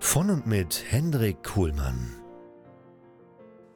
Von und mit Hendrik Kuhlmann.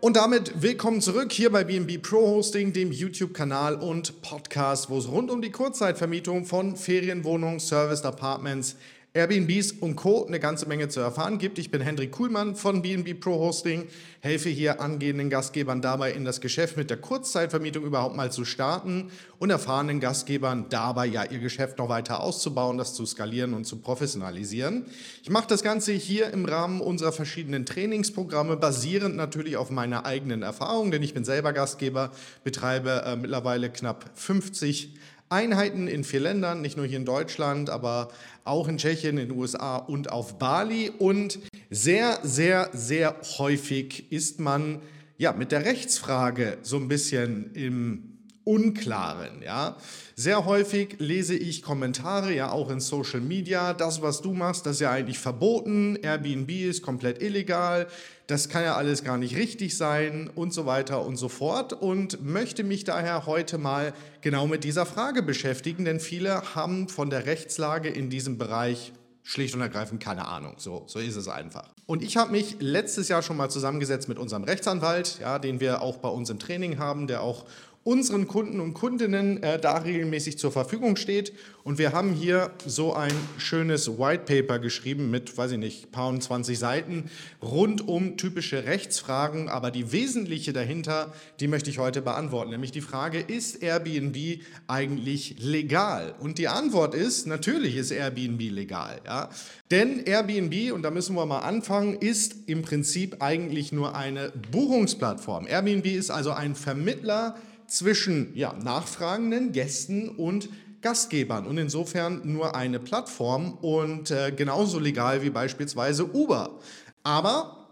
Und damit willkommen zurück hier bei BNB Pro Hosting, dem YouTube-Kanal und Podcast, wo es rund um die Kurzzeitvermietung von Ferienwohnungen, Serviced Apartments, Airbnbs und Co. eine ganze Menge zu erfahren gibt. Ich bin Hendrik Kuhlmann von BNB Pro Hosting, helfe hier angehenden Gastgebern dabei, in das Geschäft mit der Kurzzeitvermietung überhaupt mal zu starten und erfahrenen Gastgebern dabei ja ihr Geschäft noch weiter auszubauen, das zu skalieren und zu professionalisieren. Ich mache das Ganze hier im Rahmen unserer verschiedenen Trainingsprogramme, basierend natürlich auf meiner eigenen Erfahrung, denn ich bin selber Gastgeber, betreibe äh, mittlerweile knapp 50 Einheiten in vier Ländern, nicht nur hier in Deutschland, aber auch in Tschechien, in den USA und auf Bali. Und sehr, sehr, sehr häufig ist man ja mit der Rechtsfrage so ein bisschen im Unklaren. Ja? Sehr häufig lese ich Kommentare, ja auch in Social Media, das, was du machst, das ist ja eigentlich verboten, Airbnb ist komplett illegal, das kann ja alles gar nicht richtig sein und so weiter und so fort und möchte mich daher heute mal genau mit dieser Frage beschäftigen, denn viele haben von der Rechtslage in diesem Bereich schlicht und ergreifend keine Ahnung. So, so ist es einfach. Und ich habe mich letztes Jahr schon mal zusammengesetzt mit unserem Rechtsanwalt, ja, den wir auch bei uns im Training haben, der auch unseren Kunden und Kundinnen äh, da regelmäßig zur Verfügung steht. Und wir haben hier so ein schönes White Paper geschrieben mit, weiß ich nicht, paar und 20 Seiten rund um typische Rechtsfragen. Aber die wesentliche dahinter, die möchte ich heute beantworten. Nämlich die Frage, ist Airbnb eigentlich legal? Und die Antwort ist, natürlich ist Airbnb legal. Ja? Denn Airbnb, und da müssen wir mal anfangen, ist im Prinzip eigentlich nur eine Buchungsplattform. Airbnb ist also ein Vermittler, zwischen ja, nachfragenden Gästen und Gastgebern und insofern nur eine Plattform und äh, genauso legal wie beispielsweise Uber. Aber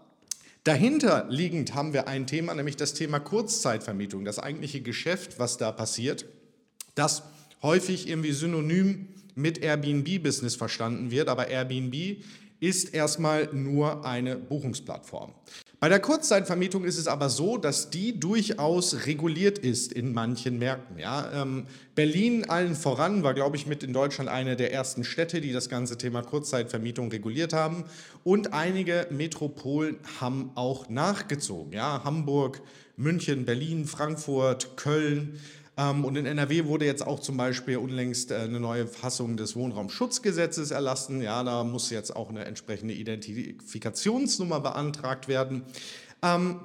dahinter liegend haben wir ein Thema, nämlich das Thema Kurzzeitvermietung, das eigentliche Geschäft, was da passiert, das häufig irgendwie synonym mit Airbnb-Business verstanden wird, aber Airbnb ist erstmal nur eine Buchungsplattform. Bei der Kurzzeitvermietung ist es aber so, dass die durchaus reguliert ist in manchen Märkten. Ja? Ähm, Berlin allen voran war, glaube ich, mit in Deutschland eine der ersten Städte, die das ganze Thema Kurzzeitvermietung reguliert haben. Und einige Metropolen haben auch nachgezogen. Ja? Hamburg, München, Berlin, Frankfurt, Köln. Ähm, und in NRW wurde jetzt auch zum Beispiel unlängst äh, eine neue Fassung des Wohnraumschutzgesetzes erlassen. Ja, da muss jetzt auch eine entsprechende Identifikationsnummer beantragt werden. Ähm,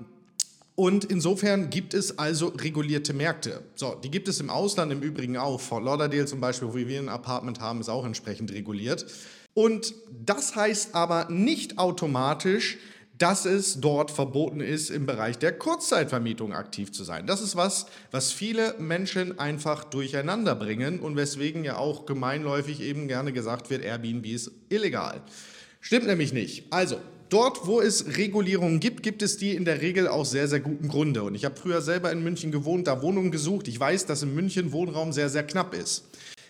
und insofern gibt es also regulierte Märkte. So, die gibt es im Ausland im Übrigen auch. Fort Lauderdale zum Beispiel, wo wir ein Apartment haben, ist auch entsprechend reguliert. Und das heißt aber nicht automatisch, dass es dort verboten ist, im Bereich der Kurzzeitvermietung aktiv zu sein. Das ist was, was viele Menschen einfach durcheinander bringen und weswegen ja auch gemeinläufig eben gerne gesagt wird, Airbnb ist illegal. Stimmt nämlich nicht. Also, dort, wo es Regulierungen gibt, gibt es die in der Regel aus sehr, sehr guten Gründe. Und ich habe früher selber in München gewohnt, da Wohnungen gesucht. Ich weiß, dass in München Wohnraum sehr, sehr knapp ist.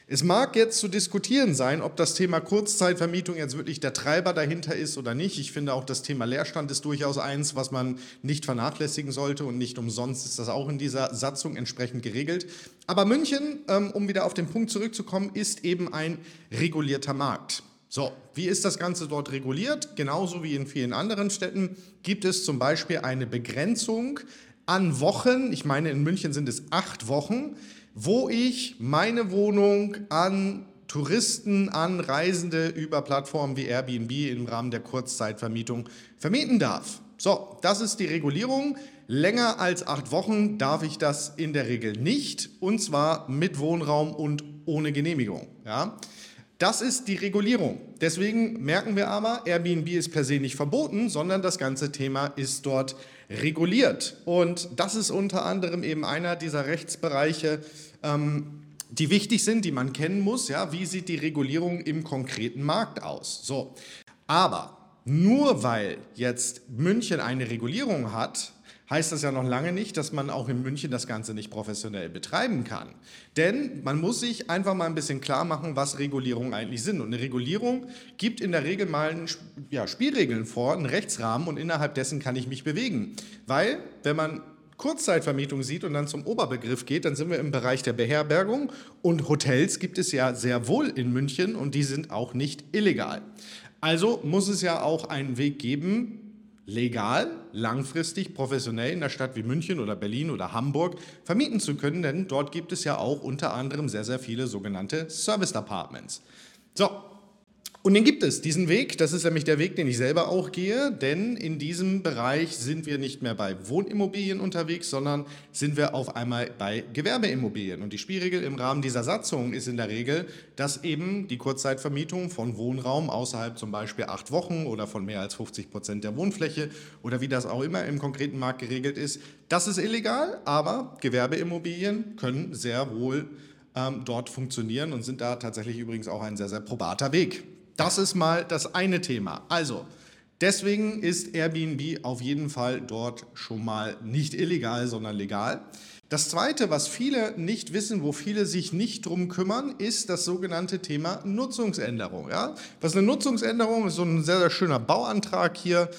Es mag jetzt zu diskutieren sein, ob das Thema Kurzzeitvermietung jetzt wirklich der Treiber dahinter ist oder nicht. Ich finde auch das Thema Leerstand ist durchaus eins, was man nicht vernachlässigen sollte und nicht umsonst ist das auch in dieser Satzung entsprechend geregelt. Aber München, ähm, um wieder auf den Punkt zurückzukommen, ist eben ein regulierter Markt. So, wie ist das Ganze dort reguliert? Genauso wie in vielen anderen Städten gibt es zum Beispiel eine Begrenzung an Wochen. Ich meine, in München sind es acht Wochen wo ich meine Wohnung an Touristen, an Reisende über Plattformen wie Airbnb im Rahmen der Kurzzeitvermietung vermieten darf. So, das ist die Regulierung. Länger als acht Wochen darf ich das in der Regel nicht, und zwar mit Wohnraum und ohne Genehmigung. Ja? Das ist die Regulierung. Deswegen merken wir aber, Airbnb ist per se nicht verboten, sondern das ganze Thema ist dort reguliert. Und das ist unter anderem eben einer dieser Rechtsbereiche, ähm, die wichtig sind, die man kennen muss. Ja, wie sieht die Regulierung im konkreten Markt aus? So, aber nur weil jetzt München eine Regulierung hat, heißt das ja noch lange nicht, dass man auch in München das Ganze nicht professionell betreiben kann. Denn man muss sich einfach mal ein bisschen klar machen, was Regulierungen eigentlich sind. Und eine Regulierung gibt in der Regel mal ja, Spielregeln vor, einen Rechtsrahmen und innerhalb dessen kann ich mich bewegen. Weil, wenn man Kurzzeitvermietung sieht und dann zum Oberbegriff geht, dann sind wir im Bereich der Beherbergung und Hotels gibt es ja sehr wohl in München und die sind auch nicht illegal. Also muss es ja auch einen Weg geben, legal, langfristig, professionell in einer Stadt wie München oder Berlin oder Hamburg vermieten zu können, denn dort gibt es ja auch unter anderem sehr, sehr viele sogenannte Service Apartments. So, und den gibt es, diesen Weg. Das ist nämlich der Weg, den ich selber auch gehe, denn in diesem Bereich sind wir nicht mehr bei Wohnimmobilien unterwegs, sondern sind wir auf einmal bei Gewerbeimmobilien. Und die Spielregel im Rahmen dieser Satzung ist in der Regel, dass eben die Kurzzeitvermietung von Wohnraum außerhalb zum Beispiel acht Wochen oder von mehr als 50 Prozent der Wohnfläche oder wie das auch immer im konkreten Markt geregelt ist, das ist illegal, aber Gewerbeimmobilien können sehr wohl ähm, dort funktionieren und sind da tatsächlich übrigens auch ein sehr, sehr probater Weg. Das ist mal das eine Thema. Also, deswegen ist Airbnb auf jeden Fall dort schon mal nicht illegal, sondern legal. Das Zweite, was viele nicht wissen, wo viele sich nicht drum kümmern, ist das sogenannte Thema Nutzungsänderung. Ja? Was eine Nutzungsänderung ist, so ein sehr, sehr schöner Bauantrag hier,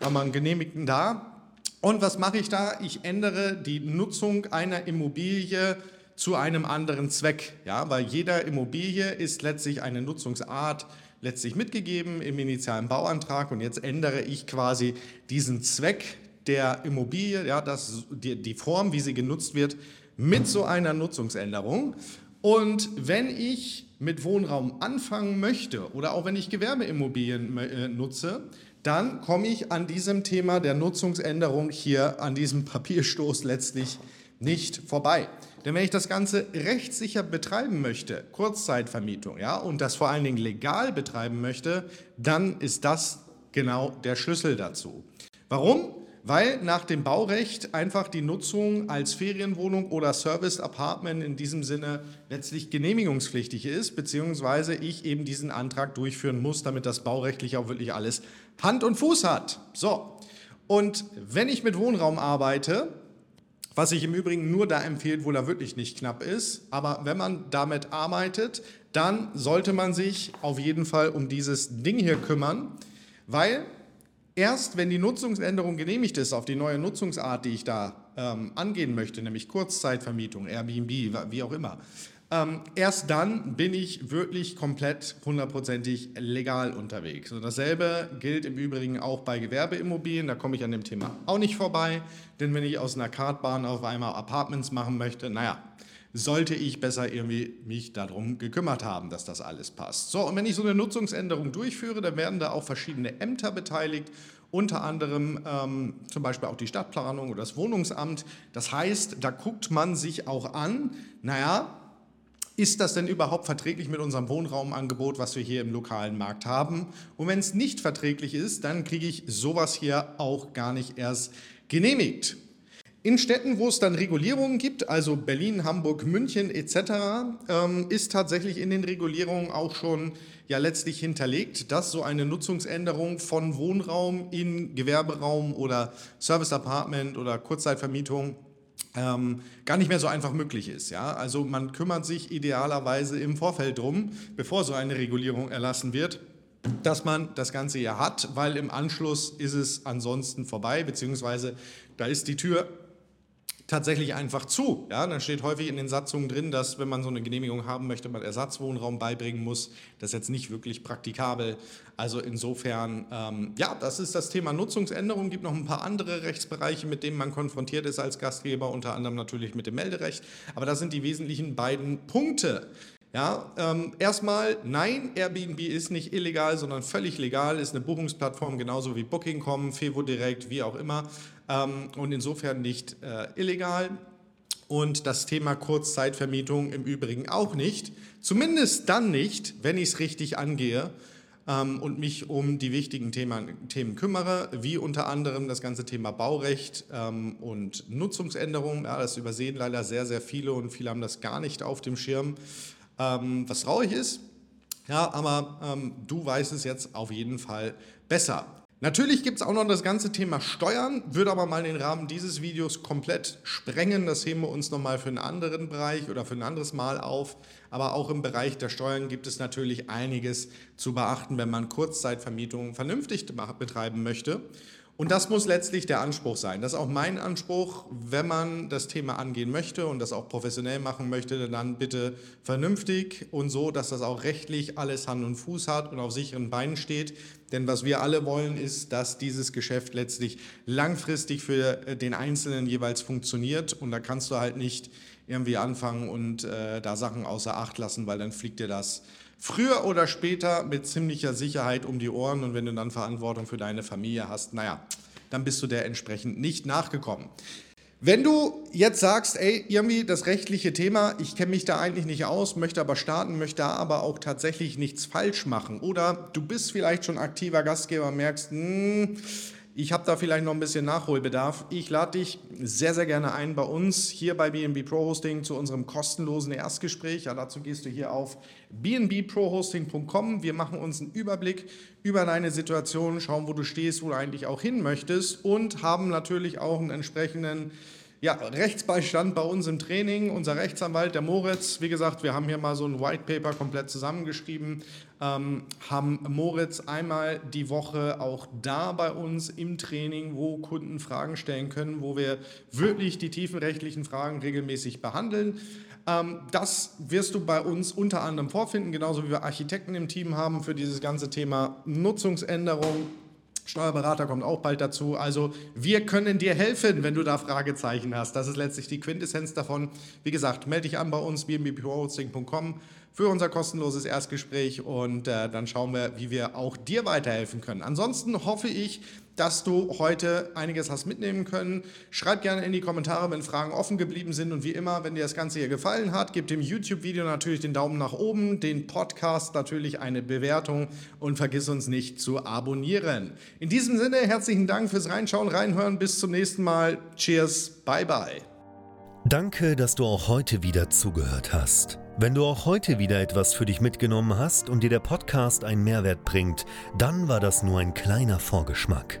haben wir einen genehmigten da. Und was mache ich da? Ich ändere die Nutzung einer Immobilie zu einem anderen Zweck. Ja? Weil jeder Immobilie ist letztlich eine Nutzungsart, letztlich mitgegeben im initialen Bauantrag und jetzt ändere ich quasi diesen Zweck der Immobilie, ja, das, die, die Form, wie sie genutzt wird, mit so einer Nutzungsänderung. Und wenn ich mit Wohnraum anfangen möchte oder auch wenn ich Gewerbeimmobilien äh, nutze, dann komme ich an diesem Thema der Nutzungsänderung hier an diesem Papierstoß letztlich nicht vorbei. Denn wenn ich das Ganze rechtssicher betreiben möchte, Kurzzeitvermietung, ja, und das vor allen Dingen legal betreiben möchte, dann ist das genau der Schlüssel dazu. Warum? Weil nach dem Baurecht einfach die Nutzung als Ferienwohnung oder Service Apartment in diesem Sinne letztlich genehmigungspflichtig ist, beziehungsweise ich eben diesen Antrag durchführen muss, damit das baurechtlich auch wirklich alles Hand und Fuß hat. So. Und wenn ich mit Wohnraum arbeite, was sich im Übrigen nur da empfiehlt, wo er wirklich nicht knapp ist. Aber wenn man damit arbeitet, dann sollte man sich auf jeden Fall um dieses Ding hier kümmern, weil erst wenn die Nutzungsänderung genehmigt ist auf die neue Nutzungsart, die ich da ähm, angehen möchte, nämlich Kurzzeitvermietung, Airbnb, wie auch immer, ähm, erst dann bin ich wirklich komplett hundertprozentig legal unterwegs. Und dasselbe gilt im Übrigen auch bei Gewerbeimmobilien. Da komme ich an dem Thema auch nicht vorbei. Denn wenn ich aus einer Kartbahn auf einmal Apartments machen möchte, naja, sollte ich besser irgendwie mich darum gekümmert haben, dass das alles passt. So, und wenn ich so eine Nutzungsänderung durchführe, dann werden da auch verschiedene Ämter beteiligt unter anderem ähm, zum Beispiel auch die Stadtplanung oder das Wohnungsamt. Das heißt, da guckt man sich auch an, naja, ist das denn überhaupt verträglich mit unserem Wohnraumangebot, was wir hier im lokalen Markt haben? Und wenn es nicht verträglich ist, dann kriege ich sowas hier auch gar nicht erst genehmigt. In Städten, wo es dann Regulierungen gibt, also Berlin, Hamburg, München etc., ähm, ist tatsächlich in den Regulierungen auch schon ja letztlich hinterlegt, dass so eine Nutzungsänderung von Wohnraum in Gewerberaum oder Service Apartment oder Kurzzeitvermietung ähm, gar nicht mehr so einfach möglich ist. Ja? Also man kümmert sich idealerweise im Vorfeld drum, bevor so eine Regulierung erlassen wird, dass man das Ganze hier hat, weil im Anschluss ist es ansonsten vorbei, beziehungsweise da ist die Tür tatsächlich einfach zu. Ja, dann steht häufig in den Satzungen drin, dass wenn man so eine Genehmigung haben möchte, man Ersatzwohnraum beibringen muss. Das ist jetzt nicht wirklich praktikabel. Also insofern, ähm, ja, das ist das Thema Nutzungsänderung. Gibt noch ein paar andere Rechtsbereiche, mit denen man konfrontiert ist als Gastgeber, unter anderem natürlich mit dem Melderecht. Aber das sind die wesentlichen beiden Punkte. Ja, ähm, erstmal, nein, Airbnb ist nicht illegal, sondern völlig legal, ist eine Buchungsplattform, genauso wie Booking.com, Fevo Direkt, wie auch immer. Ähm, und insofern nicht äh, illegal. Und das Thema Kurzzeitvermietung im Übrigen auch nicht. Zumindest dann nicht, wenn ich es richtig angehe ähm, und mich um die wichtigen Themen, Themen, kümmere, wie unter anderem das ganze Thema Baurecht ähm, und Nutzungsänderungen. Ja, das übersehen leider sehr, sehr viele und viele haben das gar nicht auf dem Schirm ähm, was traurig ist. Ja, aber ähm, du weißt es jetzt auf jeden Fall besser. Natürlich gibt es auch noch das ganze Thema Steuern, würde aber mal den Rahmen dieses Videos komplett sprengen. Das heben wir uns nochmal für einen anderen Bereich oder für ein anderes Mal auf. Aber auch im Bereich der Steuern gibt es natürlich einiges zu beachten, wenn man Kurzzeitvermietungen vernünftig betreiben möchte. Und das muss letztlich der Anspruch sein. Das ist auch mein Anspruch, wenn man das Thema angehen möchte und das auch professionell machen möchte, dann bitte vernünftig und so, dass das auch rechtlich alles Hand und Fuß hat und auf sicheren Beinen steht. Denn was wir alle wollen, ist, dass dieses Geschäft letztlich langfristig für den Einzelnen jeweils funktioniert. Und da kannst du halt nicht irgendwie anfangen und äh, da Sachen außer Acht lassen, weil dann fliegt dir das früher oder später mit ziemlicher Sicherheit um die Ohren und wenn du dann Verantwortung für deine Familie hast, naja, dann bist du der entsprechend nicht nachgekommen. Wenn du jetzt sagst, ey, irgendwie das rechtliche Thema, ich kenne mich da eigentlich nicht aus, möchte aber starten, möchte da aber auch tatsächlich nichts falsch machen oder du bist vielleicht schon aktiver Gastgeber, merkst, mh, hm, ich habe da vielleicht noch ein bisschen Nachholbedarf. Ich lade dich sehr, sehr gerne ein bei uns hier bei BNB Pro Hosting zu unserem kostenlosen Erstgespräch. Ja, dazu gehst du hier auf bnbprohosting.com. Wir machen uns einen Überblick über deine Situation, schauen, wo du stehst, wo du eigentlich auch hin möchtest und haben natürlich auch einen entsprechenden ja, Rechtsbeistand bei uns im Training. Unser Rechtsanwalt, der Moritz, wie gesagt, wir haben hier mal so ein White Paper komplett zusammengeschrieben, ähm, haben Moritz einmal die Woche auch da bei uns im Training, wo Kunden Fragen stellen können, wo wir wirklich die tiefen rechtlichen Fragen regelmäßig behandeln. Ähm, das wirst du bei uns unter anderem vorfinden, genauso wie wir Architekten im Team haben für dieses ganze Thema Nutzungsänderung Steuerberater kommt auch bald dazu. Also wir können dir helfen, wenn du da Fragezeichen hast. Das ist letztlich die Quintessenz davon. Wie gesagt, melde dich an bei uns, bmbphosting.com für unser kostenloses Erstgespräch und äh, dann schauen wir, wie wir auch dir weiterhelfen können. Ansonsten hoffe ich, dass du heute einiges hast mitnehmen können. Schreib gerne in die Kommentare, wenn Fragen offen geblieben sind. Und wie immer, wenn dir das Ganze hier gefallen hat, gib dem YouTube-Video natürlich den Daumen nach oben, den Podcast natürlich eine Bewertung und vergiss uns nicht zu abonnieren. In diesem Sinne, herzlichen Dank fürs Reinschauen, Reinhören. Bis zum nächsten Mal. Cheers, bye bye. Danke, dass du auch heute wieder zugehört hast. Wenn du auch heute wieder etwas für dich mitgenommen hast und dir der Podcast einen Mehrwert bringt, dann war das nur ein kleiner Vorgeschmack.